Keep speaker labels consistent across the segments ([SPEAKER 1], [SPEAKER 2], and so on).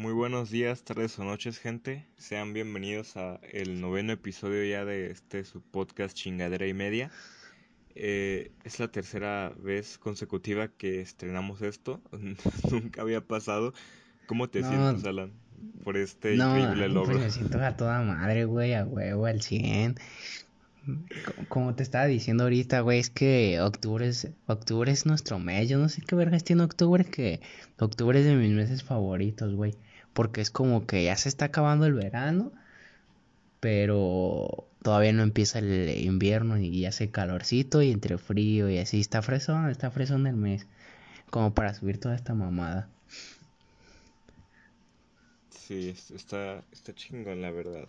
[SPEAKER 1] Muy buenos días, tardes o noches, gente. Sean bienvenidos a el noveno episodio ya de este su podcast Chingadera y Media. Eh, es la tercera vez consecutiva que estrenamos esto. Nunca había pasado. ¿Cómo te sientes, Alan? Por este increíble logro.
[SPEAKER 2] Pues me siento a toda madre, güey, a huevo, al 100. Como te estaba diciendo ahorita, güey, es que octubre es, octubre es nuestro mes. Yo no sé qué vergas tiene octubre, que octubre es de mis meses favoritos, güey. Porque es como que ya se está acabando el verano, pero todavía no empieza el invierno y ya hace calorcito y entre frío y así. Está fresón, está fresón el mes. Como para subir toda esta mamada.
[SPEAKER 1] Sí, está, está chingón, la verdad.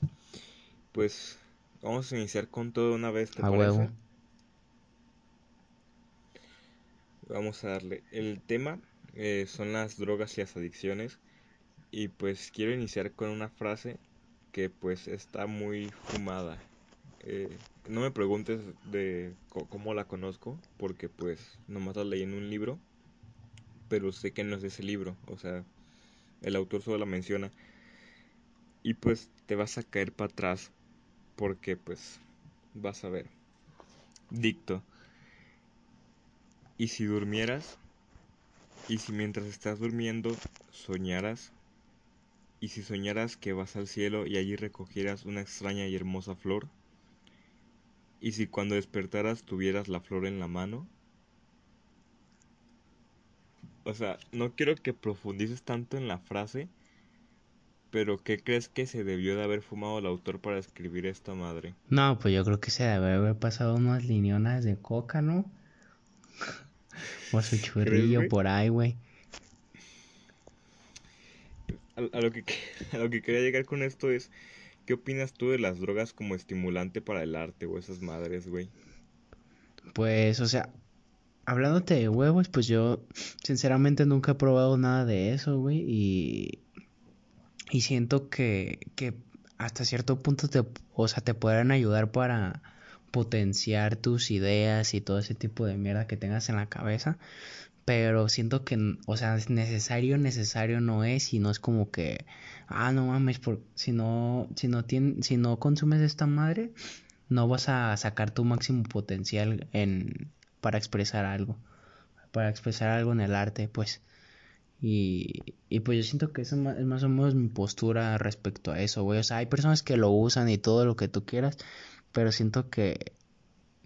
[SPEAKER 1] Pues Vamos a iniciar con todo una vez, ¿te a Huevo. Vamos a darle. El tema eh, son las drogas y las adicciones. Y pues quiero iniciar con una frase que pues está muy fumada. Eh, no me preguntes de cómo la conozco, porque pues nomás la leí en un libro, pero sé que no es ese libro, o sea, el autor solo la menciona. Y pues te vas a caer para atrás porque pues vas a ver. Dicto. Y si durmieras, y si mientras estás durmiendo soñaras, y si soñaras que vas al cielo y allí recogieras una extraña y hermosa flor, y si cuando despertaras tuvieras la flor en la mano, o sea, no quiero que profundices tanto en la frase, pero ¿qué crees que se debió de haber fumado el autor para escribir esta madre?
[SPEAKER 2] No, pues yo creo que se debe haber pasado unas liñonas de coca, ¿no? o su churrillo por ahí, güey.
[SPEAKER 1] A, lo que, a lo que quería llegar con esto es, ¿qué opinas tú de las drogas como estimulante para el arte o esas madres, güey?
[SPEAKER 2] Pues, o sea, hablándote de huevos, pues yo sinceramente nunca he probado nada de eso, güey, y y siento que, que hasta cierto punto te, o sea, te podrán ayudar para potenciar tus ideas y todo ese tipo de mierda que tengas en la cabeza. Pero siento que, o sea, necesario, necesario no es y no es como que, ah, no mames, por, si no, si no, si no consumes esta madre, no vas a sacar tu máximo potencial en, para expresar algo, para expresar algo en el arte, pues. Y, y pues yo siento que esa es más o menos mi postura respecto a eso, güey. O sea, hay personas que lo usan y todo lo que tú quieras, pero siento que,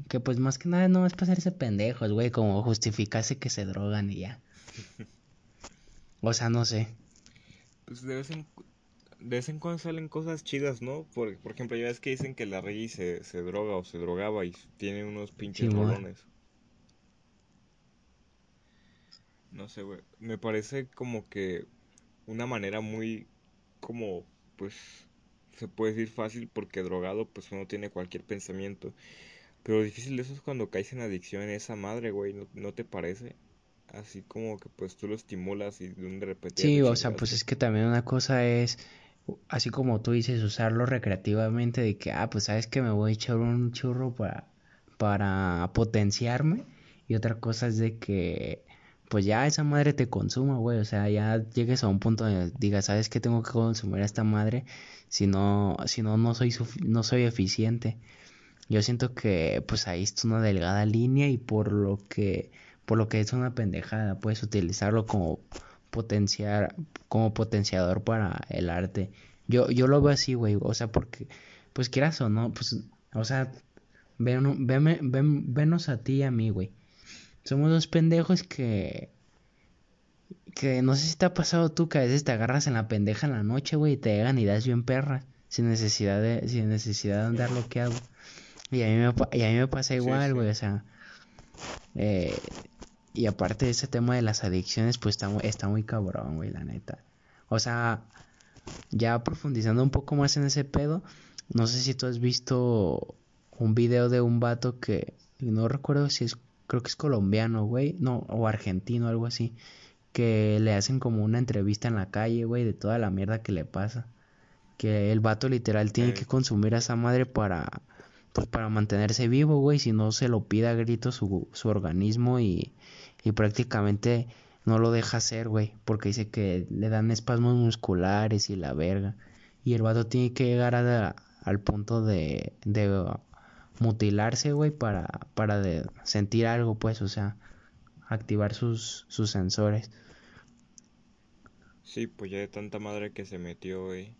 [SPEAKER 2] que pues más que nada no es para hacerse pendejos, güey, como justificarse que se drogan y ya. O sea, no sé.
[SPEAKER 1] Pues de vez en, de vez en cuando salen cosas chidas, ¿no? Por, por ejemplo, ya ves que dicen que la Rey se, se droga o se drogaba y tiene unos pinches sí, No sé, güey. Me parece como que una manera muy, como, pues, se puede decir fácil porque drogado, pues uno tiene cualquier pensamiento. Pero difícil de eso es cuando caes en adicción en esa madre, güey. ¿No, te parece? Así como que pues tú lo estimulas y de repente...
[SPEAKER 2] Sí, o sea, pues es que también una cosa es, así como tú dices, usarlo recreativamente de que, ah, pues sabes que me voy a echar un churro para, para potenciarme. Y otra cosa es de que pues ya esa madre te consuma, güey. O sea, ya llegues a un punto donde digas, ¿sabes qué tengo que consumir a esta madre? Si no, si no, no soy, no soy eficiente. Yo siento que, pues ahí está una delgada línea y por lo que, por lo que es una pendejada, puedes utilizarlo como potenciar, como potenciador para el arte. Yo, yo lo veo así, güey. O sea, porque, pues quieras o no, pues, o sea, ven, ven, ven, venos a ti y a mí, güey somos dos pendejos que. Que no sé si te ha pasado tú que a veces te agarras en la pendeja en la noche, güey, y te llegan ideas bien perra. Sin necesidad de, sin necesidad de andar. Y a mí me, y a mí me pasa igual, güey, o sea. Eh, y aparte de ese tema de las adicciones, pues está, está muy cabrón, güey, la neta. O sea, ya profundizando un poco más en ese pedo, no sé si tú has visto un video de un vato que no recuerdo si es, creo que es colombiano, güey, no, o argentino, algo así, que le hacen como una entrevista en la calle, güey, de toda la mierda que le pasa. Que el vato literal tiene que consumir a esa madre para, pues para mantenerse vivo, güey, si no se lo pide a gritos su, su organismo y, y prácticamente no lo deja hacer, güey, porque dice que le dan espasmos musculares y la verga. Y el vato tiene que llegar al punto de, de mutilarse, güey, para, para sentir algo, pues, o sea, activar sus, sus sensores.
[SPEAKER 1] Sí, pues ya de tanta madre que se metió, güey.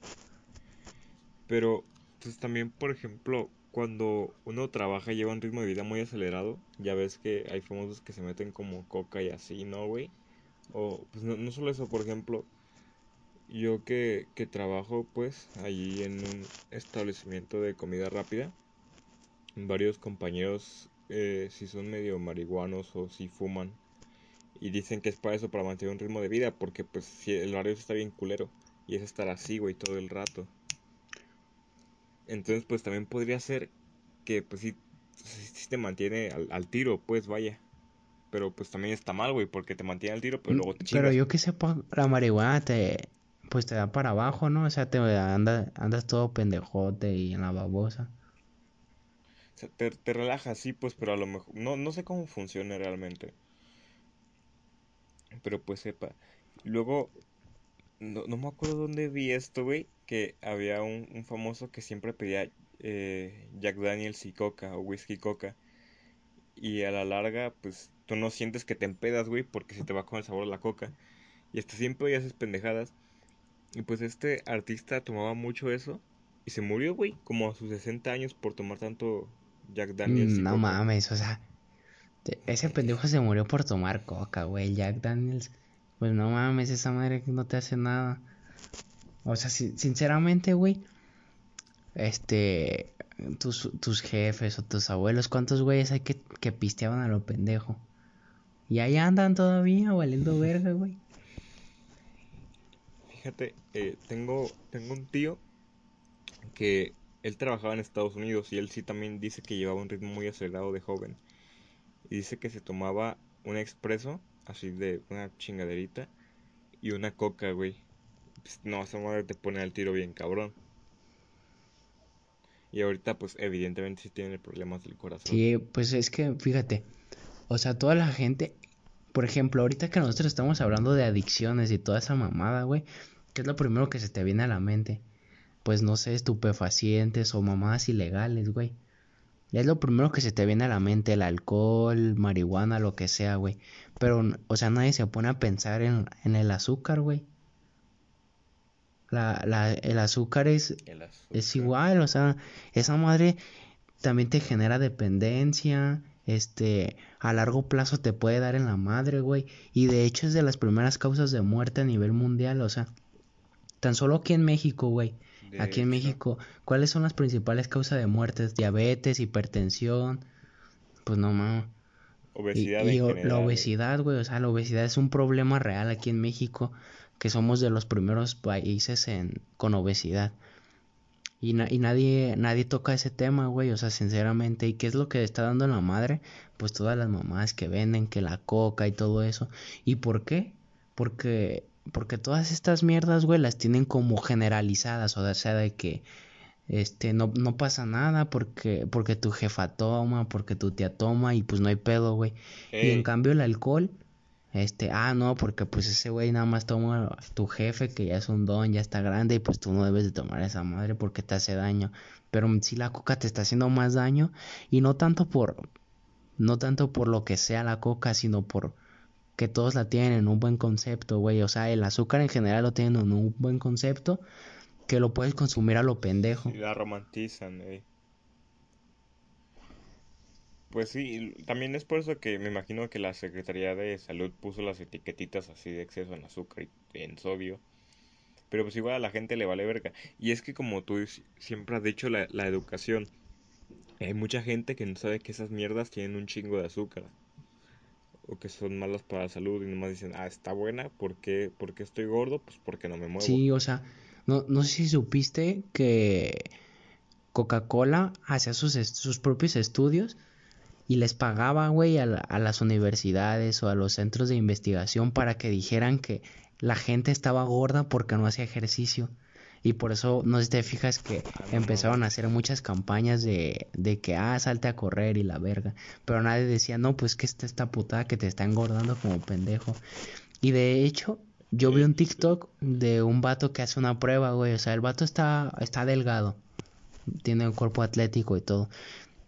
[SPEAKER 1] Pero, pues también, por ejemplo, cuando uno trabaja y lleva un ritmo de vida muy acelerado, ya ves que hay famosos que se meten como coca y así, ¿no, güey? O, pues no, solo eso, por ejemplo, yo que, que trabajo, pues, allí en un establecimiento de comida rápida, varios compañeros, eh, si son medio marihuanos o si fuman, y dicen que es para eso, para mantener un ritmo de vida, porque pues si el horario está bien culero, y es estar así, güey, todo el rato. Entonces, pues también podría ser que, pues sí, sí te mantiene al, tiro, pues vaya. Pero pues también está mal, güey, porque te mantiene al tiro, pero luego te
[SPEAKER 2] chingas. Pero yo que sepa, la marihuana te, pues te da para abajo, ¿no? O sea, te anda, andas todo pendejote y en la babosa.
[SPEAKER 1] O sea, te, te relajas, sí, pues, pero a lo mejor, no, no sé cómo funciona realmente. Pero pues sepa. Luego, no, no me acuerdo dónde vi esto, güey, que había un, famoso que siempre pedía eh, Jack Daniels y coca o whisky coca. Y a la larga, pues tú no sientes que te empedas, güey, porque se te va con el sabor de la coca. Y hasta siempre haces pendejadas. Y pues este artista tomaba mucho eso y se murió, güey, como a sus 60 años por tomar tanto Jack Daniels.
[SPEAKER 2] Y no mames, o sea, ese pendejo se murió por tomar coca, güey. Jack Daniels, pues no mames, esa madre no te hace nada. O sea, sinceramente, güey, este, tus, tus jefes o tus abuelos, ¿cuántos güeyes hay que, que pisteaban a lo pendejo? Y ahí andan todavía valiendo verga, güey.
[SPEAKER 1] Fíjate, eh, tengo, tengo un tío que él trabajaba en Estados Unidos y él sí también dice que llevaba un ritmo muy acelerado de joven. Y dice que se tomaba un expreso, así de una chingaderita, y una coca, güey. Pues, no, esa madre te pone al tiro bien cabrón. Y ahorita, pues, evidentemente sí tiene problemas del corazón.
[SPEAKER 2] Sí, pues es que, fíjate, o sea, toda la gente, por ejemplo, ahorita que nosotros estamos hablando de adicciones y toda esa mamada, güey, ¿qué es lo primero que se te viene a la mente? Pues no sé, estupefacientes o mamadas ilegales, güey. Es lo primero que se te viene a la mente, el alcohol, marihuana, lo que sea, güey. Pero, o sea, nadie se pone a pensar en, en el azúcar, güey. La, la, el azúcar es, es igual, o sea, esa madre también te genera dependencia, este, a largo plazo te puede dar en la madre, güey, y de hecho es de las primeras causas de muerte a nivel mundial, o sea, tan solo aquí en México, güey, aquí en México, ¿cuáles son las principales causas de muerte? Diabetes, hipertensión, pues no mames. Obesidad y, la obesidad, güey, o sea, la obesidad es un problema real aquí en México que somos de los primeros países en, con obesidad. Y, y nadie, nadie toca ese tema, güey, o sea, sinceramente. ¿Y qué es lo que está dando la madre? Pues todas las mamás que venden, que la coca y todo eso. ¿Y por qué? Porque, porque todas estas mierdas, güey, las tienen como generalizadas, o sea, de que este no, no pasa nada porque porque tu jefa toma, porque tu tía toma y pues no hay pedo, güey. Y en cambio el alcohol este, ah, no, porque pues ese güey nada más toma tu jefe que ya es un don, ya está grande y pues tú no debes de tomar esa madre porque te hace daño. Pero si la coca te está haciendo más daño y no tanto por no tanto por lo que sea la coca, sino por que todos la tienen en un buen concepto, güey, o sea, el azúcar en general lo tienen en un buen concepto que lo puedes consumir a lo pendejo.
[SPEAKER 1] Y la romantizan, eh. Pues sí, también es por eso que me imagino que la Secretaría de Salud puso las etiquetitas así de exceso en azúcar y en sodio. Pero pues igual a la gente le vale verga. Y es que como tú siempre has dicho la, la educación, hay mucha gente que no sabe que esas mierdas tienen un chingo de azúcar. O que son malas para la salud y nomás dicen, ah, está buena, ¿por qué, estoy gordo? Pues porque no me muevo.
[SPEAKER 2] Sí, o sea, No, no sé si supiste que Coca-Cola hacía sus, sus propios estudios y les pagaba, güey, a, a, las universidades o a los centros de investigación para que dijeran que la gente estaba gorda porque no hacía ejercicio. Y por eso, no sé si te fijas que empezaron a hacer muchas campañas de, de que, ah, salte a correr y la verga. Pero nadie decía, no, pues que esta, esta putada que te está engordando como pendejo. Y de hecho, yo vi un TikTok de un vato que hace una prueba, güey. O sea, el vato está, está delgado. Tiene un cuerpo atlético y todo.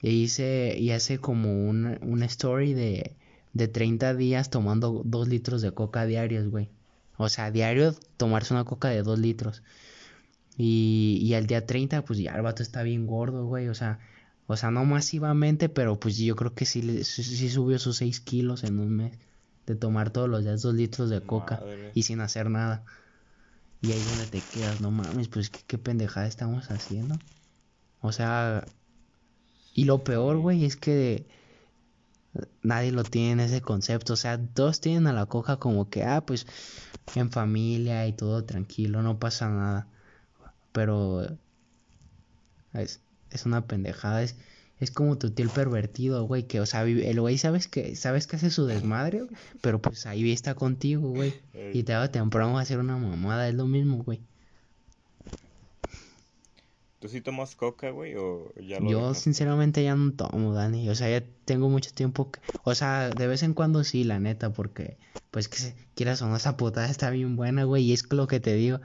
[SPEAKER 2] Y, hice, y hace como un, una story de, de 30 días tomando 2 litros de coca diarios, güey. O sea, diario tomarse una coca de 2 litros. Y, y al día 30, pues ya el vato está bien gordo, güey. O sea, o sea, no masivamente, pero pues yo creo que sí, sí subió sus 6 kilos en un mes. De tomar todos los días 2 litros de coca Madre. y sin hacer nada. Y ahí donde te quedas, no mames, pues qué, qué pendejada estamos haciendo. O sea, y lo peor, güey, es que nadie lo tiene en ese concepto. O sea, todos tienen a la coca como que, ah, pues en familia y todo tranquilo, no pasa nada. Pero es, es una pendejada, es, es como tu tío el pervertido, güey, que, o sea, el güey sabes que, sabes que hace su desmadre, pero pues ahí está contigo, güey, y te va temprano a hacer una mamada, es lo mismo, güey.
[SPEAKER 1] ¿Tú sí tomas coca, güey, o ya
[SPEAKER 2] lo Yo sinceramente ya no tomo, Dani, o sea, ya tengo mucho tiempo que, o sea, de vez en cuando sí, la neta, porque, pues que quieras o no, esa putada está bien buena, güey, y es lo que te digo,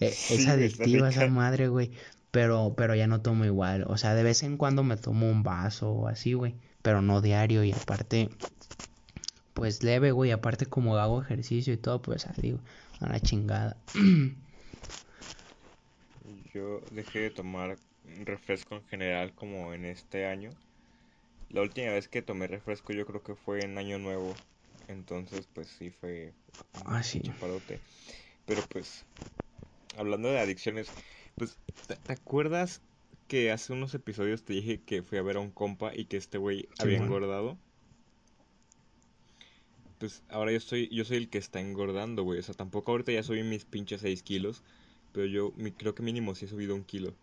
[SPEAKER 2] eh, sí, es adictiva esa madre, güey. Pero, pero ya no tomo igual. O sea, de vez en cuando me tomo un vaso o así, güey. Pero no diario. Y aparte, pues leve, güey. Aparte, como hago ejercicio y todo, pues así, güey. A la chingada.
[SPEAKER 1] Yo dejé de tomar refresco en general como en este año. La última vez que tomé refresco yo creo que fue en Año Nuevo. Entonces, pues sí fue
[SPEAKER 2] ah, sí.
[SPEAKER 1] chaparote. Pero pues hablando de adicciones, pues, ¿te acuerdas que hace unos episodios te dije que fui a ver a un compa y que este güey sí, había bueno. engordado? Pues ahora yo soy, yo soy el que está engordando, güey. O sea, tampoco ahorita ya subí mis pinches 6 kilos, pero yo creo que mínimo sí he subido un kilo.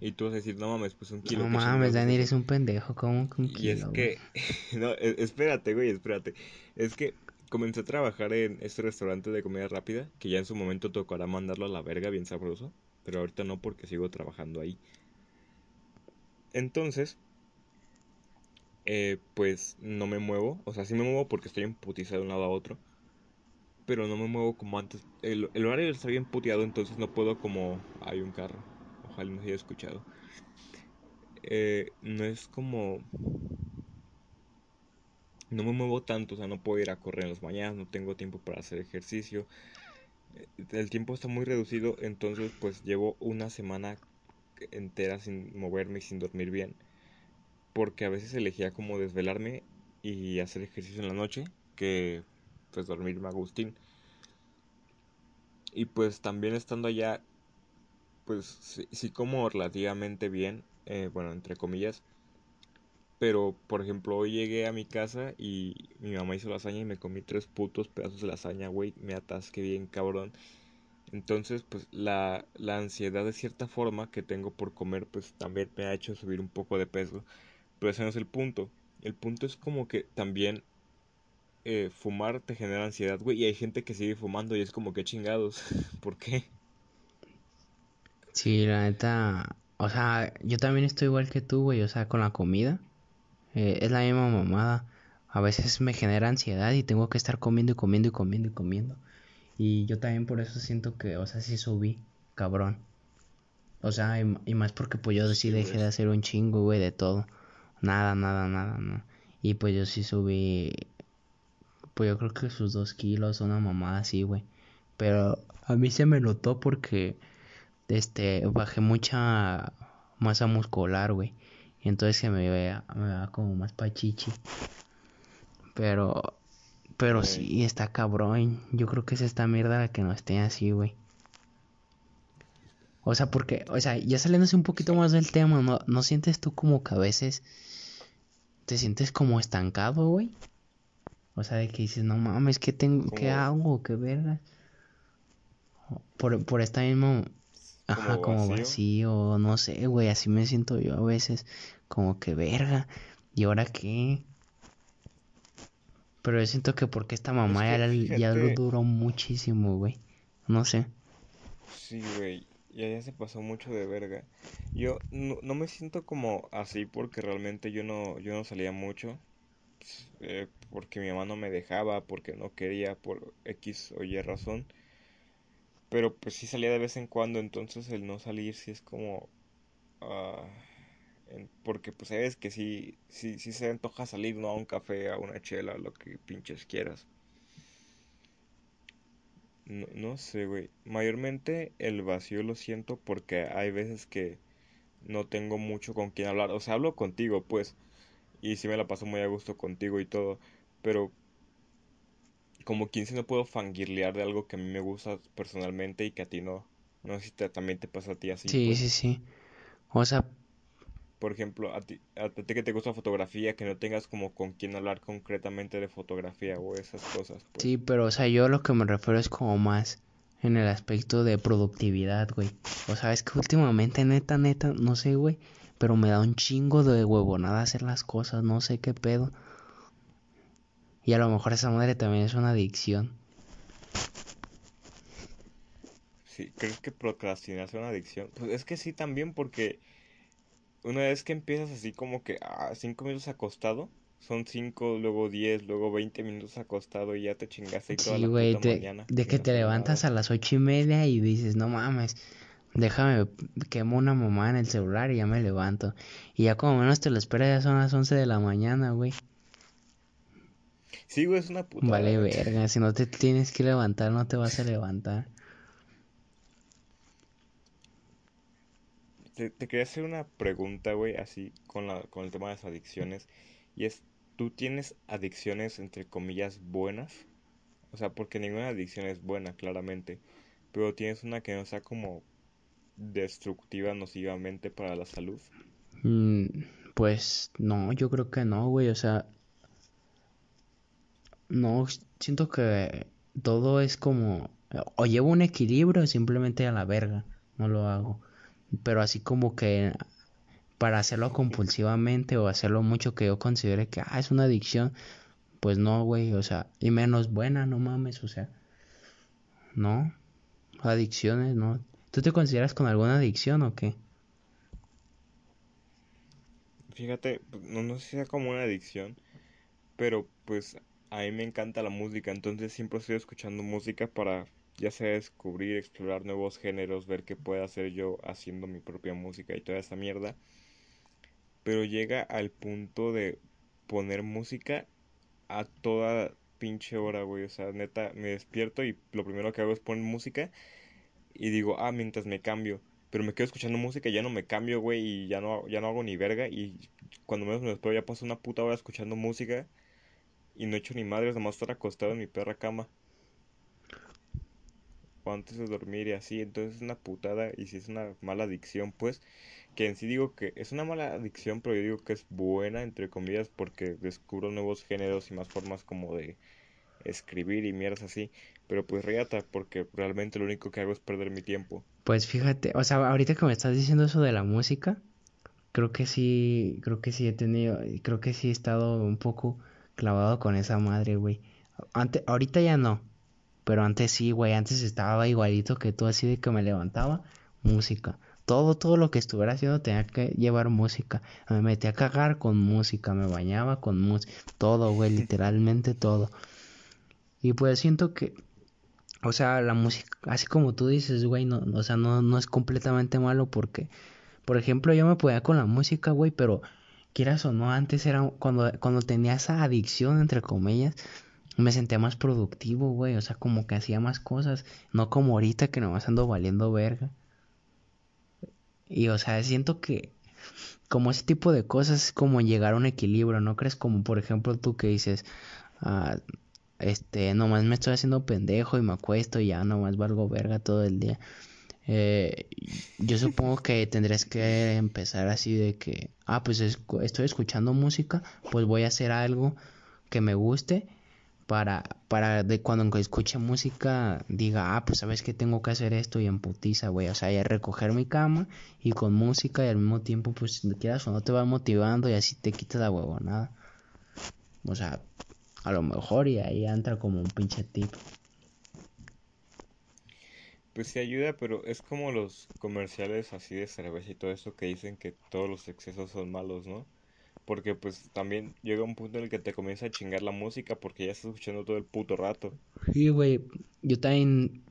[SPEAKER 1] Y tú vas a decir, no mames, pues un kilo.
[SPEAKER 2] No mames, Dani, eres un pendejo, ¿cómo un
[SPEAKER 1] kilo? Y es que, no, espérate, güey, espérate. Es que comencé a trabajar en este restaurante de comida rápida, que ya en su momento tocará mandarlo a la verga bien sabroso, pero ahorita no porque sigo trabajando ahí. Entonces, eh, pues no me muevo, o sea, sí me muevo porque estoy emputizado de un lado a otro, pero no me muevo como antes. El, el horario está bien puteado, entonces no puedo como... Hay un carro, ojalá no se haya escuchado. Eh, no es como no me muevo tanto, o sea, no puedo ir a correr en las mañanas, no tengo tiempo para hacer ejercicio. Eh, el tiempo está muy reducido, entonces pues llevo una semana entera sin moverme y sin dormir bien. Porque a veces elegía como desvelarme y hacer ejercicio en la noche que pues dormirme Agustín. Y pues también estando allá, pues sí, sí como relativamente bien, eh, bueno, entre comillas pero, por ejemplo, hoy llegué a mi casa y mi mamá hizo lasaña y me comí tres putos pedazos de lasaña, güey. Me atasqué bien, cabrón. Entonces, pues la, la ansiedad de cierta forma que tengo por comer, pues también me ha hecho subir un poco de peso. Pero ese no es el punto. El punto es como que también eh, fumar te genera ansiedad, güey. Y hay gente que sigue fumando y es como que chingados. ¿Por qué?
[SPEAKER 2] Sí, la neta. O sea, yo también estoy igual que tú, güey. O sea, con la comida. Eh, es la misma mamada. A veces me genera ansiedad y tengo que estar comiendo y comiendo y comiendo y comiendo. Y yo también por eso siento que, o sea, sí subí, cabrón. O sea, y, y más porque pues yo sí dejé de hacer un chingo, güey, de todo. Nada, nada, nada, no. Y pues yo sí subí, pues yo creo que sus dos kilos, una mamada así, güey. Pero a mí se me notó porque, este, bajé mucha masa muscular, güey. Y entonces se me vea, me vea como más pachichi. Pero, pero sí. sí, está cabrón. Yo creo que es esta mierda la que no esté así, güey. O sea, porque, o sea, ya saliéndose un poquito más del tema, ¿no, ¿no sientes tú como que a veces te sientes como estancado, güey? O sea, de que dices, no mames, ¿qué, tengo, ¿qué hago? ¿Qué verga? Por, por esta misma Ajá, como vacío. no sé, güey, así me siento yo a veces, como que verga, ¿y ahora qué? Pero yo siento que porque esta mamá ya, lo duró muchísimo, güey, no sé.
[SPEAKER 1] Sí, güey, ya, ya se pasó mucho de verga. Yo no, no, me siento como así porque realmente yo no, yo no salía mucho, eh, porque mi mamá no me dejaba, porque no quería, por X o Y razón. Pero pues sí salía de vez en cuando, entonces el no salir sí es como... Uh, porque pues sabes que sí, sí, sí se antoja salir, ¿no? A un café, a una chela, lo que pinches quieras. No, no sé, güey. Mayormente el vacío lo siento porque hay veces que no tengo mucho con quien hablar. O sea, hablo contigo, pues. Y sí me la paso muy a gusto contigo y todo. Pero como quien si no puedo fangirlear de algo que a mí me gusta personalmente y que a ti no. No sé si también te pasa a ti así.
[SPEAKER 2] Sí, pues. sí, sí. O sea...
[SPEAKER 1] Por ejemplo, a ti, a ti que te gusta fotografía, que no tengas como con quién hablar concretamente de fotografía o esas cosas.
[SPEAKER 2] Pues. Sí, pero o sea, yo lo que me refiero es como más en el aspecto de productividad, güey. O sea, es que últimamente, neta, neta, no sé, güey, pero me da un chingo de huevonada hacer las cosas, no sé qué pedo. Y a lo mejor esa madre también es una adicción.
[SPEAKER 1] Sí, ¿crees que procrastinar es una adicción? Pues es que sí también porque una vez que empiezas así como que a ah, cinco minutos acostado, son cinco, luego diez, luego veinte minutos acostado y ya te chingaste y toda la puta mañana.
[SPEAKER 2] De que te levantas a las ocho y media y dices, no mames, déjame, quemo una mamá en el celular y ya me levanto. Y ya como menos te lo esperas, ya son las once de la mañana, güey.
[SPEAKER 1] Sí, güey, es una puta.
[SPEAKER 2] Vale, verga. Si no te tienes que levantar, no te vas a levantar.
[SPEAKER 1] Te, quería hacer una pregunta, güey, así con, la, con el tema de las adicciones. Y es, ¿tú tienes adicciones, entre comillas, buenas? O sea, porque ninguna adicción es buena, claramente. Pero tienes una que no sea como destructiva nocivamente para la salud.
[SPEAKER 2] Mm, pues no, yo creo que no, güey. O sea, no, siento que todo es como... O llevo un equilibrio simplemente a la verga. No lo hago. Pero así como que para hacerlo compulsivamente o hacerlo mucho que yo considere que ah, es una adicción, pues no, güey, o sea, y menos buena, no mames, o sea, no, adicciones, no. ¿Tú te consideras con alguna adicción o qué?
[SPEAKER 1] Fíjate, no, no sé si sea como una adicción, pero pues a mí me encanta la música, entonces siempre estoy escuchando música para ya sea descubrir, explorar nuevos géneros, ver qué puedo hacer yo haciendo mi propia música y toda esa mierda. Pero llega al punto de poner música a toda pinche hora, güey. O sea, neta, me despierto y lo primero que hago es poner música y digo, ah, mientras me cambio. Pero me quedo escuchando música y ya no me cambio, güey, y ya no, ya no hago ni verga. Y cuando menos me despierto ya paso una puta hora escuchando música y no he hecho ni madres, nomás estar acostado en mi perra cama. O antes de dormir y así, entonces es una putada y si es una mala adicción, pues, que en sí digo que es una mala adicción, pero yo digo que es buena, entre comillas, porque descubro nuevos géneros y más formas como de escribir y mierdas así, pero pues reata, porque realmente lo único que hago es perder mi tiempo.
[SPEAKER 2] Pues fíjate, o sea, ahorita que me estás diciendo eso de la música, creo que sí, creo que sí he tenido, creo que sí he estado un poco clavado con esa madre, güey. Antes, ahorita ya no. Pero antes sí, güey. Antes estaba igualito que tú, así de que me levantaba, música. Todo, todo lo que estuviera haciendo tenía que llevar música. Me metía a cagar con música, me bañaba con música. Todo, güey, literalmente todo. Y pues siento que, o sea, la música, así como tú dices, güey, no, o sea, no, no es completamente malo porque, por ejemplo, yo me podía con la música, güey, pero quieras o no, antes era cuando, cuando tenía esa adicción, entre comillas, me sentía más productivo, güey. O sea, como que hacía más cosas. No como ahorita que nomás ando valiendo verga. Y o sea, siento que como ese tipo de cosas es como llegar a un equilibrio, ¿no crees? Como por ejemplo tú que dices, ah, este, nomás me estoy haciendo pendejo y me acuesto y ya nomás valgo verga todo el día. Eh, yo supongo que tendrás que empezar así de que, ah, pues estoy escuchando música, pues voy a hacer algo que me guste para, para de cuando escuche música diga, ah, pues sabes que tengo que hacer esto y en putiza, güey. O sea, ya recoger mi cama y con música y al mismo tiempo, pues si quieras o no te va motivando y así te quitas la huevonada. O sea, a lo mejor y ahí entra como un pinche tip.
[SPEAKER 1] Pues sí ayuda, pero es como los comerciales así de cerveza y todo eso que dicen que todos los excesos son malos, ¿no? Porque pues también llega un punto en el que te comienza a chingar la música porque ya estás escuchando todo el puto rato.
[SPEAKER 2] Sí, güey. Yo también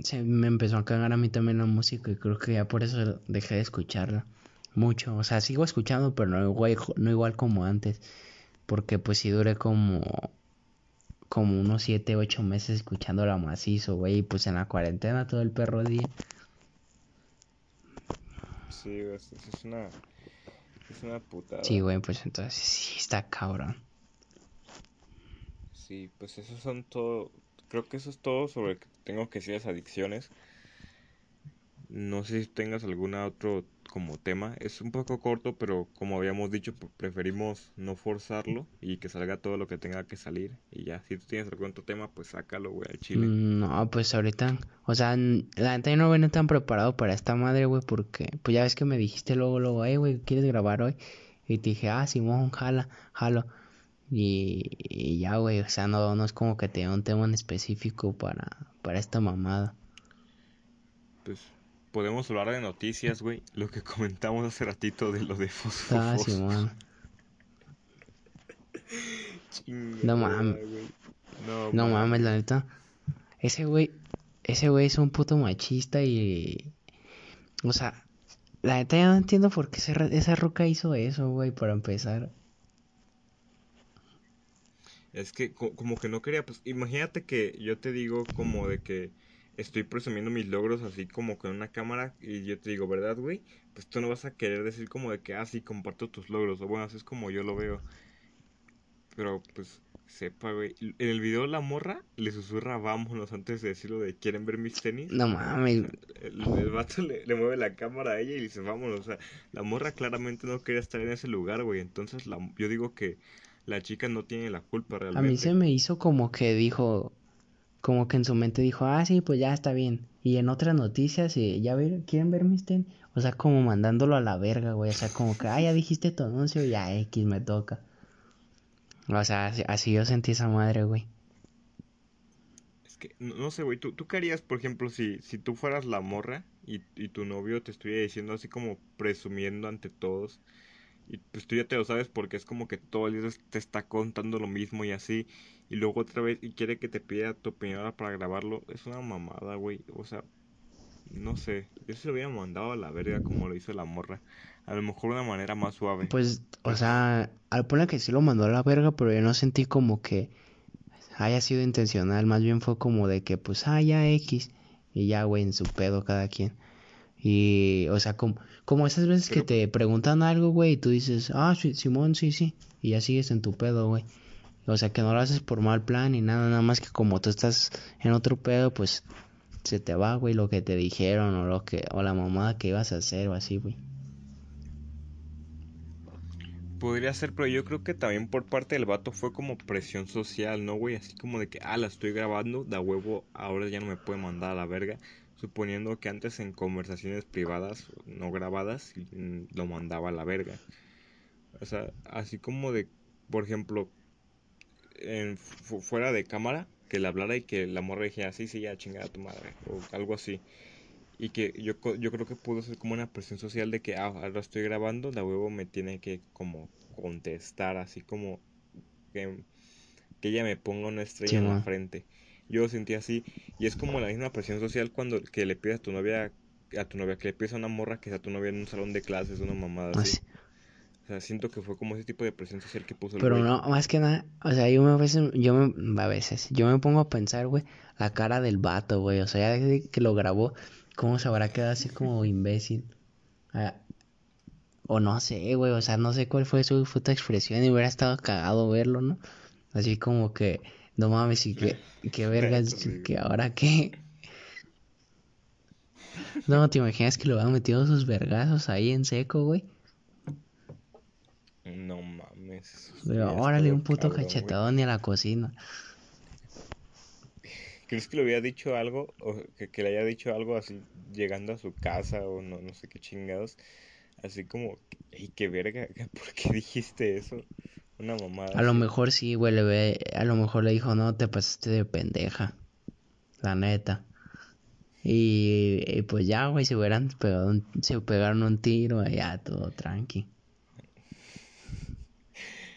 [SPEAKER 2] se me empezó a cagar a mí también la música y creo que ya por eso dejé de escucharla mucho. O sea, sigo escuchando, pero no igual, no igual como antes. Porque pues sí duré como como unos 7, 8 meses escuchando la macizo, güey. Y pues en la cuarentena todo el perro día.
[SPEAKER 1] Sí, es, es una es una putada.
[SPEAKER 2] Sí, güey, pues entonces sí está cabrón.
[SPEAKER 1] Sí, pues esos son todo. Creo que eso es todo sobre que tengo que decir las adicciones. No sé si tengas algún otro como tema. Es un poco corto, pero como habíamos dicho, pues, preferimos no forzarlo y que salga todo lo que tenga que salir. Y ya, si tú tienes algún otro tema, pues sácalo, güey, al chile.
[SPEAKER 2] Mm, no, pues ahorita, o sea, la gente no viene tan preparado para esta madre, güey, porque, pues ya ves que me dijiste luego, luego, hey, güey, ¿quieres grabar hoy? Y te dije, ah, Simón, jala, jalo. Y, y ya, güey, o sea, no, no es como que tenga un tema en específico para, para esta mamada.
[SPEAKER 1] Pues podemos hablar de noticias, güey. Lo que comentamos hace ratito de lo de Fosfo. Ah, sí,
[SPEAKER 2] no mames. No, no mames, la neta. Ese güey, ese güey es un puto machista y... O sea, la neta ya no entiendo por qué esa roca hizo eso, güey, para empezar.
[SPEAKER 1] Es que como que no quería, pues imagínate que yo te digo como de que estoy presumiendo mis logros así como con una cámara y yo te digo, ¿verdad, güey? Pues tú no vas a querer decir como de que, ah, sí, comparto tus logros. O bueno, así es como yo lo veo. Pero pues sepa, güey. En el video la morra le susurra vámonos antes de decirlo de quieren ver mis tenis.
[SPEAKER 2] No mames.
[SPEAKER 1] el, el, vato le, mueve la cámara a ella y dice vámonos. O sea, la morra claramente no quería estar en ese lugar, güey. Entonces la, yo digo que la chica no tiene la culpa realmente.
[SPEAKER 2] A mí se me hizo como que dijo, como que en su mente dijo, ah, sí, pues ya está bien. Y en otras noticias, y ya ver, ¿quieren ver mis? O sea, como mandándolo a la verga, güey. O sea, como que, ah, ya dijiste tu anuncio, ya X me toca. O sea, así, yo sentí esa madre, güey.
[SPEAKER 1] Es que, no, sé, güey, ¿tú, ¿tú qué harías, por ejemplo, si, si tú fueras la morra y, y tu novio te estuviera diciendo así como presumiendo ante todos? Y pues tú ya te lo sabes porque es como que todo el día te está contando lo mismo y así y luego otra vez y quiere que te pida tu opinión para grabarlo, es una mamada, güey. O sea, no sé, yo se lo hubiera mandado a la verga como lo hizo la morra. A lo mejor de una manera más suave.
[SPEAKER 2] Pues, o sea, al poner que sí lo mandó a la verga, pero yo no sentí como que haya sido intencional. Más bien fue como de que, pues, ah, ya X. Y ya, güey, en su pedo cada quien. Y, o sea, como, como esas veces que te preguntan algo, güey, y tú dices, ah, sí, Simón, sí, sí. Y ya sigues en tu pedo, güey. O sea, que no lo haces por mal plan y nada, nada más que como tú estás en otro pedo, pues se te va, güey, lo que te dijeron o lo que o la mamada que ibas a hacer o así, güey.
[SPEAKER 1] Podría ser, pero yo creo que también por parte del vato fue como presión social, ¿no, güey? Así como de que, ah, la estoy grabando, da huevo, ahora ya no me puede mandar a la verga. Suponiendo que antes en conversaciones privadas, no grabadas, lo mandaba a la verga. O sea, así como de, por ejemplo, en, fuera de cámara que le hablara y que la morra dijera, sí, sí, ya chingada a tu madre, o algo así. Y que yo, yo creo que pudo ser como una presión social de que, ah, ahora estoy grabando, la huevo me tiene que como contestar, así como que, que ella me ponga una estrella en la frente. Yo lo sentí así, y es como la misma presión social cuando que le pides a tu novia, a tu novia, que le pides a una morra que sea tu novia en un salón de clases, una mamada ah, así. O sea, siento que fue como ese tipo de presión social que puso el
[SPEAKER 2] Pero no, más que nada, o sea, yo me, a veces, yo me, a veces, yo me pongo a pensar, güey, la cara del vato, güey. O sea, ya desde que lo grabó, ¿cómo se habrá quedado así como imbécil? Ah, o no sé, güey, o sea, no sé cuál fue su puta expresión y hubiera estado cagado verlo, ¿no? Así como que, no mames, y que, qué verga, que ahora qué. No, ¿te imaginas que lo hubieran metido sus vergazos ahí en seco, güey?
[SPEAKER 1] No mames.
[SPEAKER 2] Pero órale, un puto cachetado ni a la cocina.
[SPEAKER 1] ¿Crees que le había dicho algo? O que, que le haya dicho algo así llegando a su casa o no, no sé qué chingados. Así como, ey, qué verga, ¿por qué dijiste eso? Una mamada.
[SPEAKER 2] A lo mejor sí, güey, le ve, a lo mejor le dijo, no, te pasaste de pendeja. La neta. Y, y pues ya, güey, se hubieran pegado un- se pegaron un tiro, ya todo tranqui.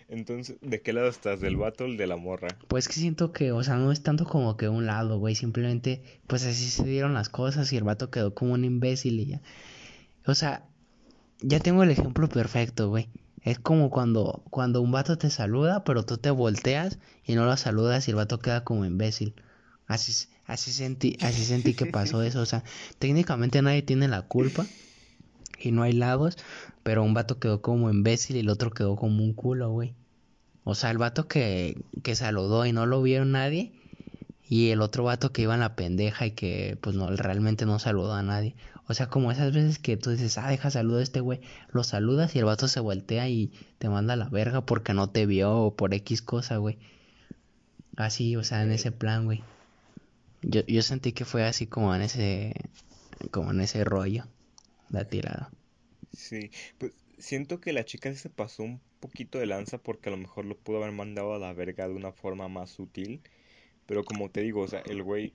[SPEAKER 1] Entonces, ¿de qué lado estás? ¿Del vato o el de la morra?
[SPEAKER 2] Pues que siento que, o sea, no es tanto como que un lado, güey, simplemente, pues así se dieron las cosas y el vato quedó como un imbécil y ya. O sea, ya tengo el ejemplo perfecto, güey. Es como cuando, cuando un vato te saluda, pero tú te volteas y no lo saludas y el vato queda como imbécil. Así, así sentí, así sentí que pasó eso. O sea, técnicamente nadie tiene la culpa y no hay lados, pero un vato quedó como imbécil y el otro quedó como un culo, güey. O sea, el vato que, que saludó y no lo vio nadie. Y el otro vato que iba en la pendeja y que pues no, realmente no saludó a nadie. O sea, como esas veces que tú dices, ah, deja saludo a este güey. Lo saludas y el vato se voltea y te manda a la verga porque no te vio o por X cosa, güey. Así, o sea, en ese plan, güey. Yo, yo sentí que fue así como en ese, como en ese rollo. La tirada.
[SPEAKER 1] Sí, pues siento que la chica se pasó un poquito de lanza porque a lo mejor lo pudo haber mandado a la verga de una forma más sutil. Pero como te digo, o sea, el güey,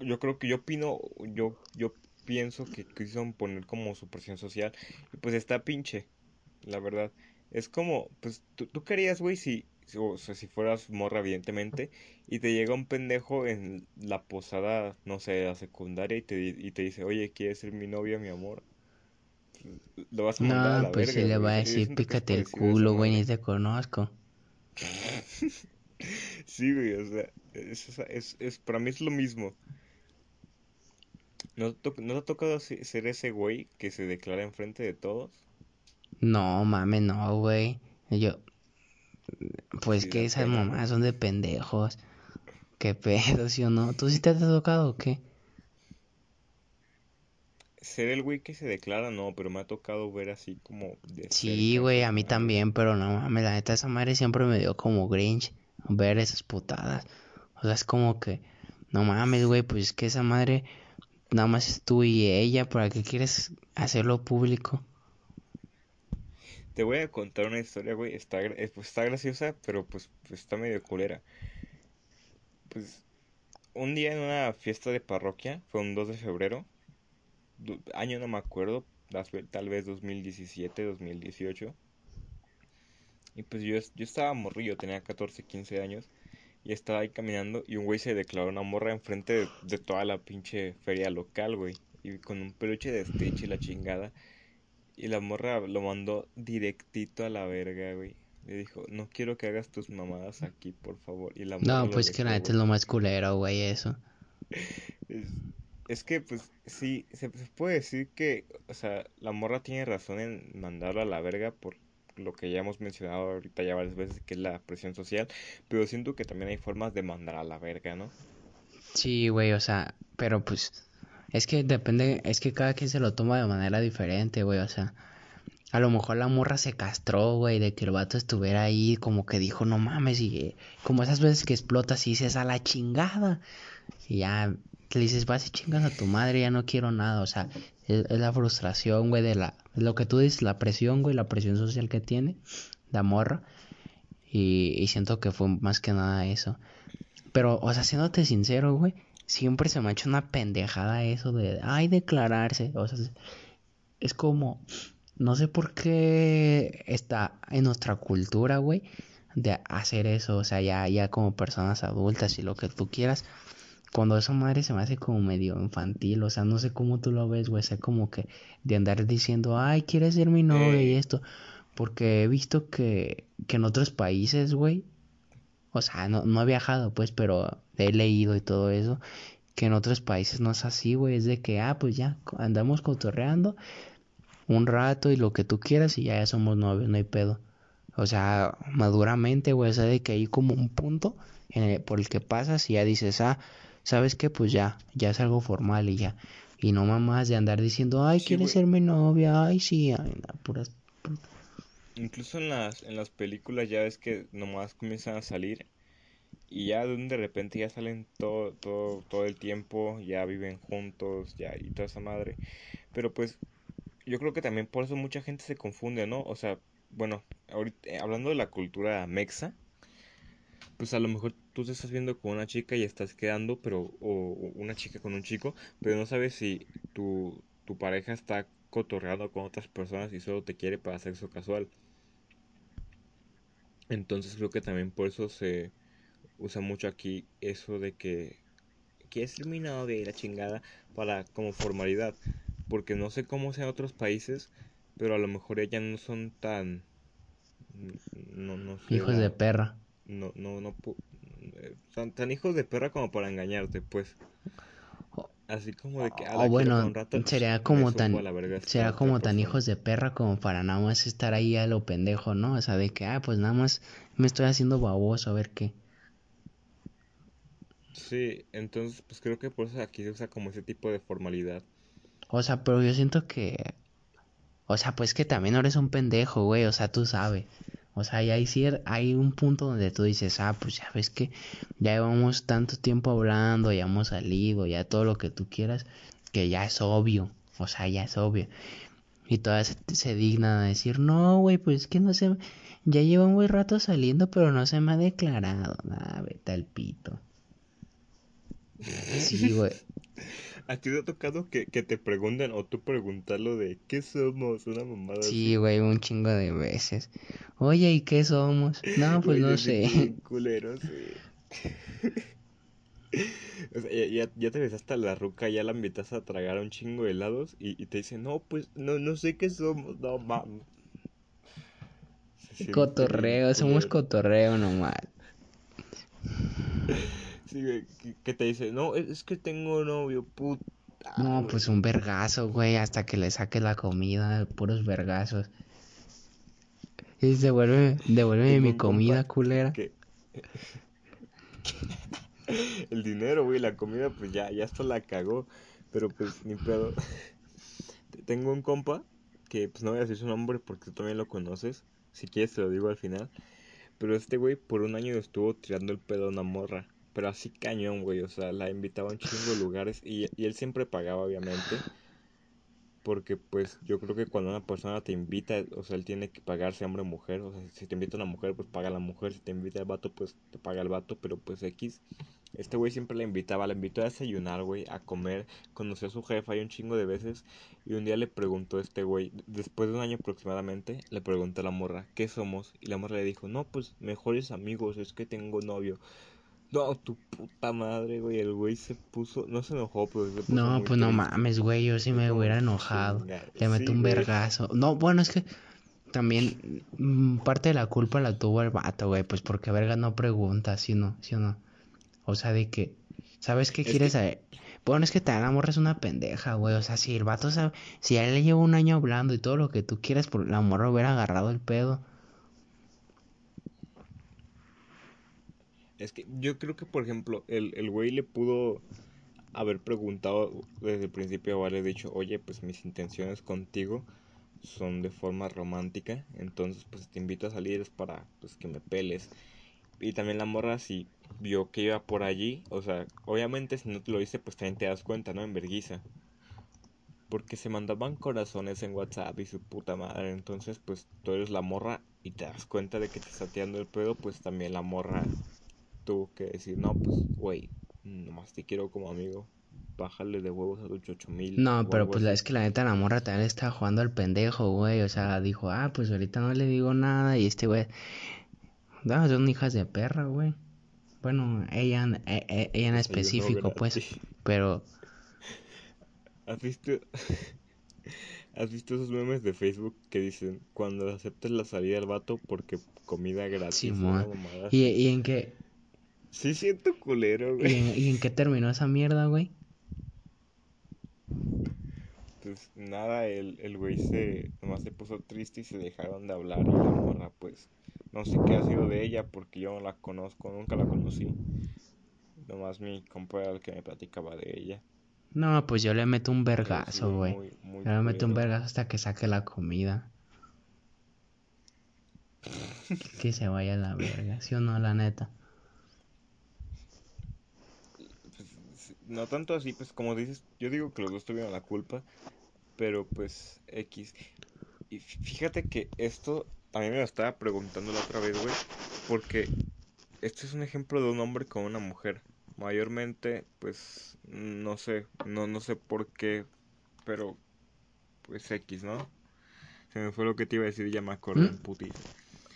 [SPEAKER 1] yo creo que yo opino, yo, yo pienso que quiso poner como su presión social y pues está pinche, la verdad. Es como, pues tú, tú querías, güey, si, o sea, si fueras morra, evidentemente, y te llega un pendejo en la posada, no sé, la secundaria y te, y te dice, oye, ¿quieres ser mi novia, mi amor? Lo vas a mandar a
[SPEAKER 2] No,
[SPEAKER 1] la
[SPEAKER 2] pues
[SPEAKER 1] verga,
[SPEAKER 2] le va a decir, pícate el culo, güey, ni te conozco.
[SPEAKER 1] Sí, güey, o sea, es, es, es- para mí es lo mismo. ¿No te, no te ha tocado se- ser ese güey que se declara enfrente de todos?
[SPEAKER 2] No, mames, no, güey. Yo, pues
[SPEAKER 1] Sí,
[SPEAKER 2] que esas mamás son de pendejos. ¿Qué pedo, sí o no? ¿Tú sí te has tocado o qué?
[SPEAKER 1] Ser el güey que se declara, no, pero me ha tocado ver así como de
[SPEAKER 2] Sí, güey, a mí también, pero no mames, la neta, esa madre siempre me dio como Grinch ver esas putadas. O sea, es como que, no mames, güey, pues es que esa madre nada más es tú y ella, ¿para qué quieres hacerlo público?
[SPEAKER 1] Te voy a contar una historia, güey, está, eh, pues, está graciosa, pero pues, está medio culera. Pues un día en una fiesta de parroquia, fue un 2 de febrero, año no me acuerdo, tal vez 2017, 2018. Y pues yo, yo estaba morrillo, tenía 14, 15 años. Y estaba ahí caminando y un güey se declaró una morra enfrente de, de toda la pinche feria local, güey. Y con un peluche de Stitch y la chingada. Y la morra lo mandó directito a la verga, güey. Le dijo, no quiero que hagas tus mamadas aquí, por favor. Y la morra
[SPEAKER 2] No, pues que la neta es lo más culero, güey, eso.
[SPEAKER 1] Es, es que, pues, sí, se, se puede decir que, o sea, la morra tiene razón en mandarlo a la verga por lo que ya hemos mencionado ahorita ya varias veces, que es la presión social, pero siento que también hay formas de mandar a la verga, ¿no?
[SPEAKER 2] Sí, güey, o sea, pero pues es que depende, es que cada quien se lo toma de manera diferente, güey, o sea, a lo mejor la morra se castró, güey, de que el vato estuviera ahí, como que dijo, no mames, y eh, como esas veces que explotas y dices a la chingada, y ya le dices, vas y chingas a tu madre, ya no quiero nada, o sea, es, la frustración, güey, de la, lo que tú dices, la presión, güey, la presión social que tiene, la morra, y, y siento que fue más que nada eso. Pero, o sea, siéndote sincero, güey, siempre se me ha hecho una pendejada eso de, ay, declararse. O sea, es como, no sé por qué está en nuestra cultura, güey, de hacer eso. O sea, ya, ya como personas adultas y lo que tú quieras. Cuando esa madre se me hace como medio infantil, o sea, no sé cómo tú lo ves, güey, o sea, como que de andar diciendo, ay, quieres ser mi novia y esto, porque he visto que, que en otros países, güey, o sea, no, no he viajado, pues, pero he leído y todo eso, que en otros países no es así, güey, es de que, ah, pues ya, andamos cotorreando un rato y lo que tú quieras y ya, ya somos novios, no hay pedo. O sea, maduramente, güey, o sea, de que hay como un punto en el- por el que pasas y ya dices, ah, ¿sabes qué? Pues ya, ya es algo formal y ya. Y no mamás de andar diciendo, ay,
[SPEAKER 1] sí,
[SPEAKER 2] ¿quieres ser mi novia? Ay, sí, ay, no, puras...
[SPEAKER 1] Incluso en las, en las películas ya ves que nomás comienzan a salir y ya de repente ya salen todo, todo, todo el tiempo, ya viven juntos, ya y toda esa madre. Pero pues yo creo que también por eso mucha gente se confunde, ¿no? O sea, bueno, ahorita, eh, hablando de la cultura mexa, pues a lo mejor tú te estás viendo con una chica y estás quedando, pero, o una chica con un chico, pero no sabes si tu, tu pareja está cotorreando con otras personas y solo te quiere para sexo casual. Entonces creo que también por eso se usa mucho aquí eso de que es terminado de la chingada para como formalidad. Porque no sé cómo sea en otros países, pero a lo mejor ellas no son tan
[SPEAKER 2] no, no hijos de perra.
[SPEAKER 1] No, no, no, tan, tan hijos de perra como para engañarte, pues. Así como de que
[SPEAKER 2] o bueno, sería como tan será como tan hijos de perra como para nada más estar ahí a lo pendejo, ¿no? O sea, de que ah, pues nada más me estoy haciendo baboso a ver qué.
[SPEAKER 1] Sí, entonces pues creo que por eso aquí se usa como ese tipo de formalidad.
[SPEAKER 2] O sea, pero yo siento que o sea, pues que también eres un pendejo, güey, o sea, tú sabes. O sea, y hay, hay un punto donde tú dices, ah, pues ya ves que ya llevamos tanto tiempo hablando, ya hemos salido, ya todo lo que tú quieras, que ya es obvio. O sea, ya es obvio. Y todas se, dignan a decir, no, güey, pues es que no se... Ya lleva un buen rato saliendo, pero no se me ha declarado. Nada, vete pito.
[SPEAKER 1] Sí, güey. ¿A ti te ha tocado que, te pregunten o tú preguntarlo de qué somos? Una mamada.
[SPEAKER 2] Sí, güey, un chingo de veces. Oye, ¿y qué somos? No, pues no sé.
[SPEAKER 1] Culeros, o sea, ya, ya, te ves hasta la ruca, ya la invitas a tragar un chingo de helados y, te dicen, no, pues no, no sé qué somos, no mames.
[SPEAKER 2] Cotorreo, somos cotorreo nomás.
[SPEAKER 1] Que, te dice, no, es que tengo novio, puta.
[SPEAKER 2] No, pues un vergazo, güey, hasta que le saque la comida, puros vergazos. Y devuelve, devuelve mi comida, culera.
[SPEAKER 1] El dinero, güey, la comida, pues ya, ya esto la cagó. Pero pues ni pedo. Tengo un compa que pues no voy a decir su nombre porque tú también lo conoces. Si quieres te lo digo al final. Pero este güey por un año estuvo tirando el pedo a una morra. Pero así cañón, güey. O sea, la invitaba a un chingo de lugares y, y él siempre pagaba, obviamente. Porque pues yo creo que cuando una persona te invita, o sea, él tiene que pagarse hombre o mujer. O sea, si te invita una mujer, pues paga la mujer. Si te invita el vato, pues te paga el vato. Pero pues X. Este güey siempre la invitaba, la invitó a desayunar, güey, a comer. Conoció a su jefa ahí un chingo de veces. Y un día le preguntó a este güey, después de un año aproximadamente, le preguntó a la morra, ¿qué somos? Y la morra le dijo, no, pues mejores amigos, es que tengo novio. No, tu puta madre, güey. El güey se puso. No se enojó, pero se puso
[SPEAKER 2] No, pues no mames, güey. Yo sí me hubiera enojado. Le meto un vergazo. No, bueno, es que también mm, parte de la culpa la tuvo el vato, güey. Pues porque verga no pregunta, ¿sí o no? ¿Sí o no? O sea, de que. ¿Sabes qué quieres saber? Bueno, es que te la morra es una pendeja, güey. O sea, si el vato sabe. Si a él le lleva un año hablando y todo lo que tú quieras, por la morra hubiera agarrado el pedo.
[SPEAKER 1] Es que yo creo que, por ejemplo, el, el güey le pudo haber preguntado desde el principio, haberle dicho, oye, pues mis intenciones contigo son de forma romántica, entonces pues te invito a salir es para pues que me peles. Y también la morra si vio que iba por allí, o sea, obviamente si no te lo dice pues también te das cuenta, ¿no? En verguiza. Porque se mandaban corazones en WhatsApp y su puta madre, entonces pues tú eres la morra y te das cuenta de que te está tirando el pedo, pues también la morra tuvo que decir, no, pues, güey, nomás te quiero como amigo. Bájale de huevos a ocho mil.
[SPEAKER 2] No, pero pues es que la neta la morra también está jugando al pendejo, güey. O sea, dijo, ah, pues ahorita no le digo nada. Y este güey, no, son hijas de perra, güey. Bueno, ella, e, e, ella en específico, pues. Pero.
[SPEAKER 1] ¿Has visto? ¿Has visto esos memes de Facebook que dicen cuando aceptes la salida del vato porque comida gratis? Sí,
[SPEAKER 2] ¿Y, ¿Y en qué?
[SPEAKER 1] Sí siento culero, güey.
[SPEAKER 2] ¿Y, en qué terminó esa mierda, güey?
[SPEAKER 1] Pues nada, el, el güey se nomás se puso triste y se dejaron de hablar y la morra pues no sé qué ha sido de ella porque yo no la conozco, nunca la conocí. Nomás mi compa era el que me platicaba de ella.
[SPEAKER 2] No, pues yo le meto un vergazo, güey. Yo le meto un vergazo hasta que saque la comida. que se vaya a la verga, ¿sí o no, la neta?
[SPEAKER 1] No tanto así, pues como dices, yo digo que los dos tuvieron la culpa, pero pues X. Y fíjate que esto a mí me lo estaba preguntando la otra vez, güey, porque este es un ejemplo de un hombre con una mujer. Mayormente, pues, no sé, no, no sé por qué, pero, pues X, ¿no? Se me fue lo que te iba a decir, ya me acordé ¿Mm? putis.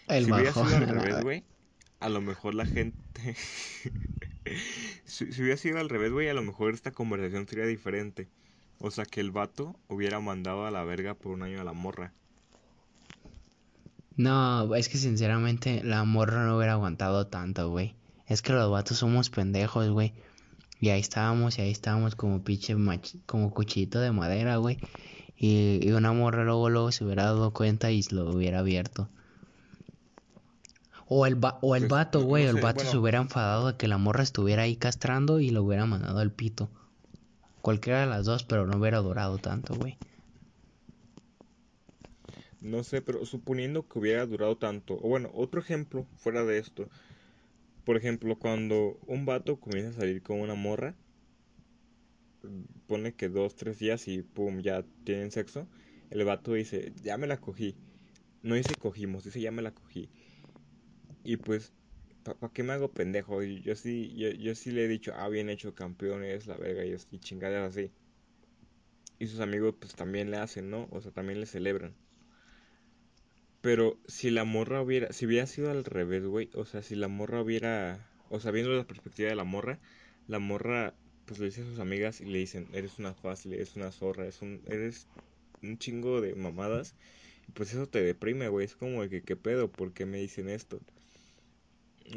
[SPEAKER 1] El si hubiera sido al revés, güey, a lo mejor la gente... si, hubiera sido al revés, güey, a lo mejor esta conversación sería diferente. O sea, que el vato hubiera mandado a la verga por un año a la morra.
[SPEAKER 2] No, es que sinceramente la morra no hubiera aguantado tanto, güey. Es que los vatos somos pendejos, güey. Y ahí estábamos, y ahí estábamos como pinche como cuchillito de madera, güey. Y, una morra luego, luego se hubiera dado cuenta y lo hubiera abierto. O el, o el pues, vato, güey, el vato se hubiera enfadado de que la morra estuviera ahí castrando y lo hubiera mandado al pito. Cualquiera de las dos, pero no hubiera durado tanto, güey.
[SPEAKER 1] No sé, pero suponiendo que hubiera durado tanto. O bueno, otro ejemplo fuera de esto. Por ejemplo, cuando un vato comienza a salir con una morra, pone que dos, tres días y pum, ya tienen sexo. El vato dice, ya me la cogí. No dice cogimos, dice ya me la cogí. Y pues, ¿para qué me hago pendejo? Yo sí, yo, yo, sí le he dicho, ah, bien hecho, campeones, la verga, y, y chingaderas así. Y sus amigos pues también le hacen, ¿no? O sea, también le celebran. Pero si la morra hubiera, si hubiera sido al revés, güey, o sea, si la morra hubiera, o sea, viendo la perspectiva de la morra, la morra pues le dice a sus amigas y le dicen, eres una fácil, eres una zorra, eres un, eres un chingo de mamadas, pues eso te deprime, güey, es como de que, ¿qué pedo? ¿Por qué me dicen esto?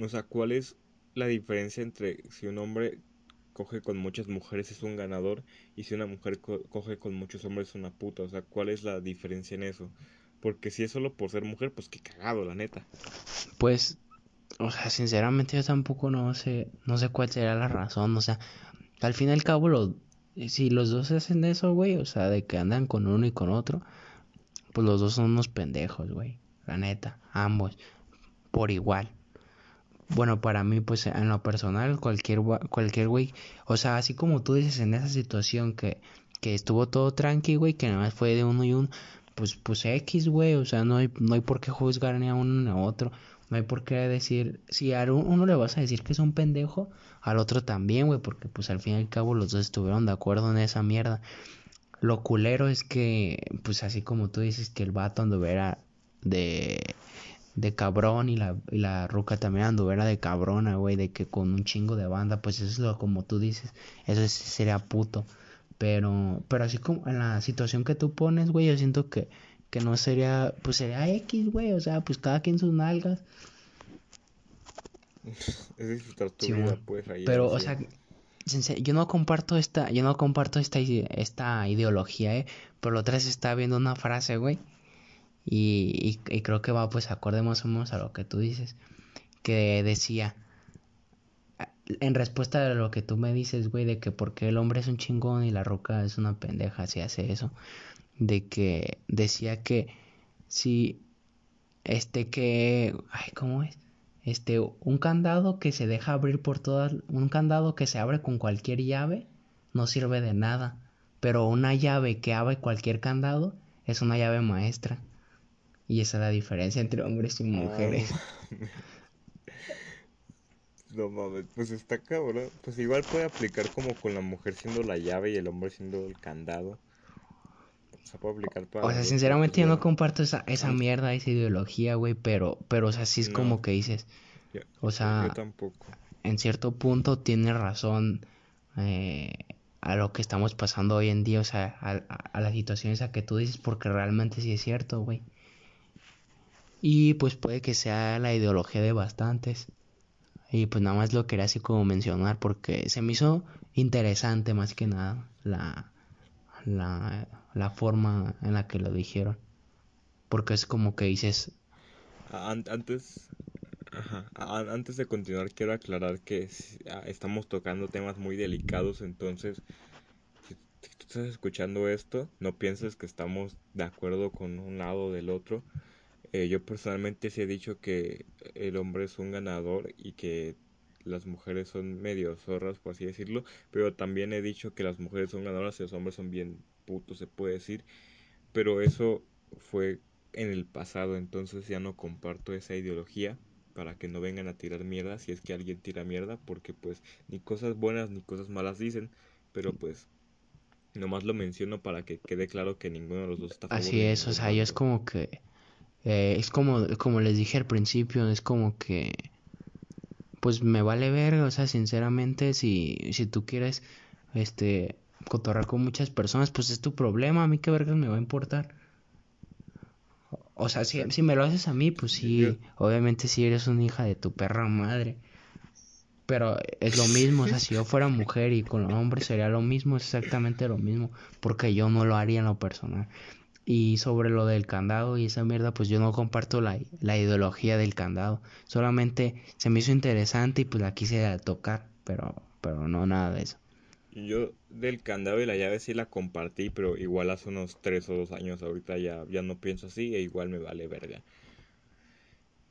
[SPEAKER 1] O sea, ¿cuál es la diferencia entre si un hombre coge con muchas mujeres es un ganador y si una mujer coge con muchos hombres es una puta? O sea, ¿cuál es la diferencia en eso? Porque si es solo por ser mujer, pues qué cagado, la neta.
[SPEAKER 2] Pues, o sea, sinceramente yo tampoco no sé, no sé cuál sería la razón, o sea, al fin y al cabo, los, si los dos hacen eso, güey, o sea, de que andan con uno y con otro, pues los dos son unos pendejos, güey, la neta, ambos, por igual. Bueno, para mí, pues en lo personal, cualquier, cualquier güey, o sea, así como tú dices en esa situación que, que estuvo todo tranqui, güey, que nada más fue de uno y uno, pues, pues X, güey, o sea, no hay, no hay por qué juzgar ni a uno ni a otro, no hay por qué decir, si a uno le vas a decir que es un pendejo, al otro también, güey, porque pues al fin y al cabo los dos estuvieron de acuerdo en esa mierda. Lo culero es que, pues así como tú dices que el vato anduviera de, de cabrón y la, y la ruca también anduviera de cabrona, güey, de que con un chingo de banda, pues eso es lo como tú dices, eso sería puto. Pero, pero así como en la situación que tú pones, güey, yo siento que, que no sería, pues sería X, güey, o sea, pues cada quien sus nalgas.
[SPEAKER 1] es disfrutar tu vida, pues, ahí
[SPEAKER 2] Pero, o sea, yo no comparto esta, yo no comparto esta, esta ideología, eh, pero la otra vez estaba viendo una frase, güey, y, y, creo que va, pues, acorde más o menos a lo que tú dices, que decía, en respuesta a lo que tú me dices, güey, de que porque el hombre es un chingón y la roca es una pendeja si hace eso, de que decía que si, este que, ay, ¿cómo es? Este, un candado que se deja abrir por todas, un candado que se abre con cualquier llave no sirve de nada, pero una llave que abre cualquier candado es una llave maestra. Y esa es la diferencia entre hombres y mujeres.
[SPEAKER 1] No mames, pues está cabrón. Pues igual puede aplicar como con la mujer siendo la llave y el hombre siendo el candado. O sea, puede aplicar para.
[SPEAKER 2] O sea, sinceramente yo no comparto esa, esa mierda, esa ideología, güey, pero, pero, o sea, sí es como que dices. o sea,
[SPEAKER 1] yo tampoco.
[SPEAKER 2] En cierto punto tiene razón eh, a lo que estamos pasando hoy en día, o sea, a, a, las situaciones a que tú dices, porque realmente sí es cierto, güey. Y pues puede que sea la ideología de bastantes. Y pues nada más lo quería así como mencionar porque se me hizo interesante más que nada la, la, la forma en la que lo dijeron. Porque es como que dices...
[SPEAKER 1] Antes, antes de continuar quiero aclarar que ah, estamos tocando temas muy delicados, entonces si tú estás escuchando esto, no pienses que estamos de acuerdo con un lado o del otro eh, yo personalmente sí he dicho que el hombre es un ganador y que las mujeres son medio zorras, por así decirlo, pero también he dicho que las mujeres son ganadoras y los hombres son bien putos, se puede decir, pero eso fue en el pasado, entonces ya no comparto esa ideología para que no vengan a tirar mierda si es que alguien tira mierda, porque pues ni cosas buenas ni cosas malas dicen, pero pues nomás lo menciono para que quede claro que ninguno de los dos está
[SPEAKER 2] Así es, o sea, yo es como que eh, es como como les dije al principio, es como que pues me vale verga, o sea, sinceramente si si tú quieres este cotorrar con muchas personas, pues es tu problema, a mí qué vergas me va a importar. O sea, si, si me lo haces a mí, pues sí, obviamente si eres una hija de tu perra madre. Pero es lo mismo, o sea, si yo fuera mujer y con hombre sería lo mismo, es exactamente lo mismo, porque yo no lo haría en lo personal. Y sobre lo del candado y esa mierda, pues yo no comparto la, la ideología del candado. Solamente se me hizo interesante y pues la quise tocar, pero, pero no nada de eso.
[SPEAKER 1] Yo del candado y la llave sí la compartí, pero igual hace unos tres o dos años ahorita ya, ya no pienso así e igual me vale verga.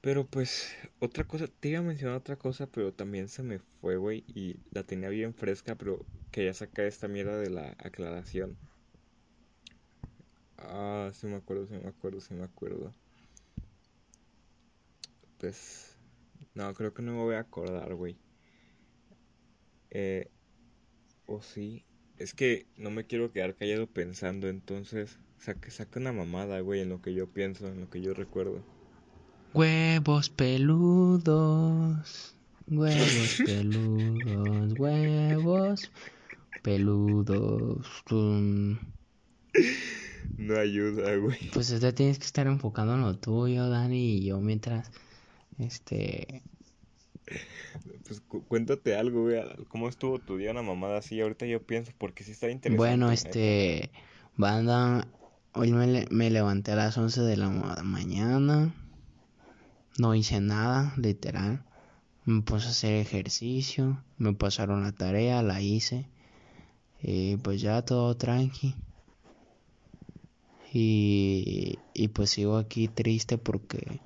[SPEAKER 1] Pero pues, otra cosa, te iba a mencionar otra cosa, pero también se me fue, güey, y la tenía bien fresca, pero quería sacar esta mierda de la aclaración. Ah, sí me acuerdo, sí me acuerdo, sí me acuerdo. Pues, no, creo que no me voy a acordar, güey. Eh, o sí. Es que no me quiero quedar callado pensando, entonces saca, saca una mamada, güey, en lo que yo pienso, en lo que yo recuerdo.
[SPEAKER 2] Huevos peludos, huevos peludos, huevos peludos.
[SPEAKER 1] No ayuda, güey.
[SPEAKER 2] Pues usted tienes que estar enfocando en lo tuyo, Dani, y yo mientras, este,
[SPEAKER 1] pues cuéntate algo, güey. ¿Cómo estuvo tu día una mamada así? Ahorita yo pienso, porque sí está interesante.
[SPEAKER 2] Bueno, este, banda, hoy me, me levanté a las 11 de la mañana. No hice nada, literal. Me puse a hacer ejercicio. Me pasaron la tarea, la hice. Y pues ya todo tranqui. Y, y pues sigo aquí triste porque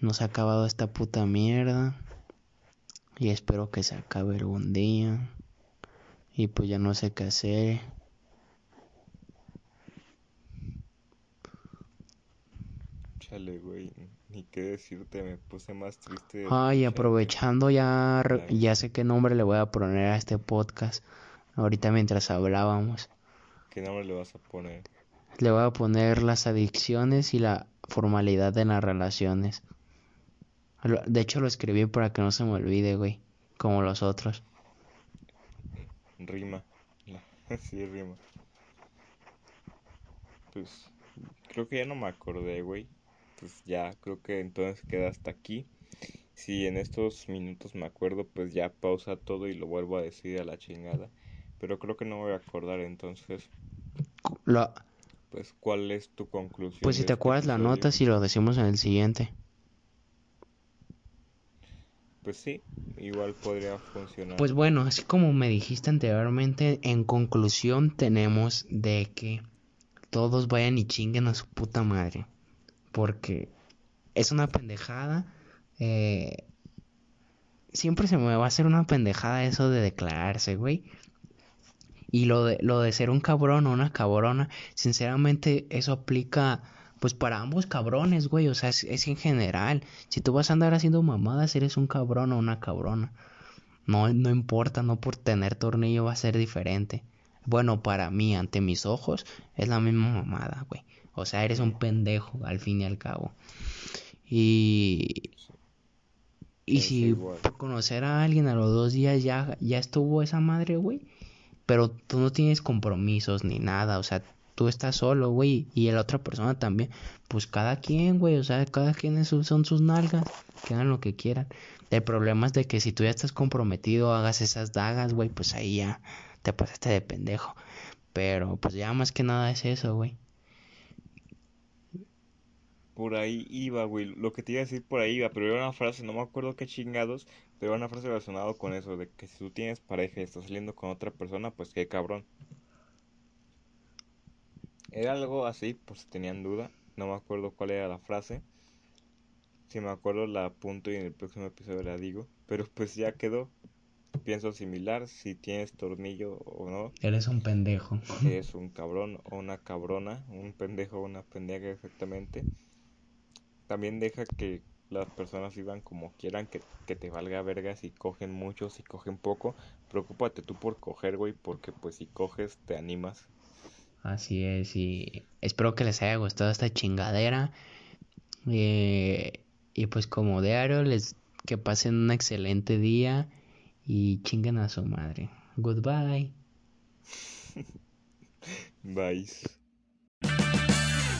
[SPEAKER 2] no se ha acabado esta puta mierda y espero que se acabe algún día y pues ya no sé qué hacer.
[SPEAKER 1] Chale, güey, ni qué decirte, me puse más triste.
[SPEAKER 2] Ay, aprovechando ya, ya sé qué nombre le voy a poner a este podcast. Ahorita mientras hablábamos.
[SPEAKER 1] ¿Qué nombre le vas a poner?
[SPEAKER 2] Le voy a poner las adicciones y la formalidad en las relaciones. De hecho lo escribí para que no se me olvide, güey. Como los otros.
[SPEAKER 1] Rima. sí, rima. Pues creo que ya no me acordé, güey. Pues ya, creo que entonces queda hasta aquí. Si en estos minutos me acuerdo, pues ya pausa todo y lo vuelvo a decir a la chingada. Pero creo que no voy a acordar entonces.
[SPEAKER 2] Lo...
[SPEAKER 1] Pues, ¿cuál es tu conclusión?
[SPEAKER 2] Pues si te este acuerdas la nota, si lo decimos en el siguiente.
[SPEAKER 1] Pues sí, igual podría funcionar.
[SPEAKER 2] Pues bueno, así como me dijiste anteriormente, en conclusión tenemos de que todos vayan y chinguen a su puta madre. Porque es una pendejada. Eh, siempre se me va a hacer una pendejada eso de declararse, güey. Y lo de, lo de ser un cabrón o una cabrona, sinceramente eso aplica pues para ambos cabrones, güey, o sea, es, en general. Si tú vas a andar haciendo mamadas, eres un cabrón o una cabrona. No, no importa, no por tener tornillo va a ser diferente. Bueno, para mí, ante mis ojos, es la misma mamada, güey. O sea, eres un pendejo, al fin y al cabo. Y... Y si por conocer a alguien a los dos días ya, ya estuvo esa madre, güey. Pero tú no tienes compromisos ni nada. O sea, tú estás solo, güey, y la otra persona también, pues cada quien, güey, o sea, cada quien son sus nalgas, que hagan lo que quieran. El problema es de que si tú ya estás comprometido, hagas esas dagas, güey, pues ahí ya te pasaste de pendejo. Pero pues ya más que nada es eso, güey.
[SPEAKER 1] Por ahí iba, güey. Lo que te iba a decir por ahí iba, pero era una frase, no me acuerdo qué chingados, pero era una frase relacionada con eso, de que si tú tienes pareja y estás saliendo con otra persona, pues qué cabrón. Era algo así, por si tenían duda. No me acuerdo cuál era la frase. Si me acuerdo la apunto y en el próximo episodio la digo. Pero pues ya quedó. Pienso similar, si tienes tornillo o no.
[SPEAKER 2] Eres un pendejo.
[SPEAKER 1] Eres un cabrón o una cabrona, un pendejo o una pendeja exactamente. También deja que las personas vivan como quieran, que, que te valga verga si cogen mucho, si cogen poco. Preocúpate tú por coger, güey, porque pues si coges te animas.
[SPEAKER 2] Así es, y espero que les haya gustado esta chingadera. Eh, y pues como diario, les que pasen un excelente día y chinguen a su madre. Goodbye.
[SPEAKER 1] Bye.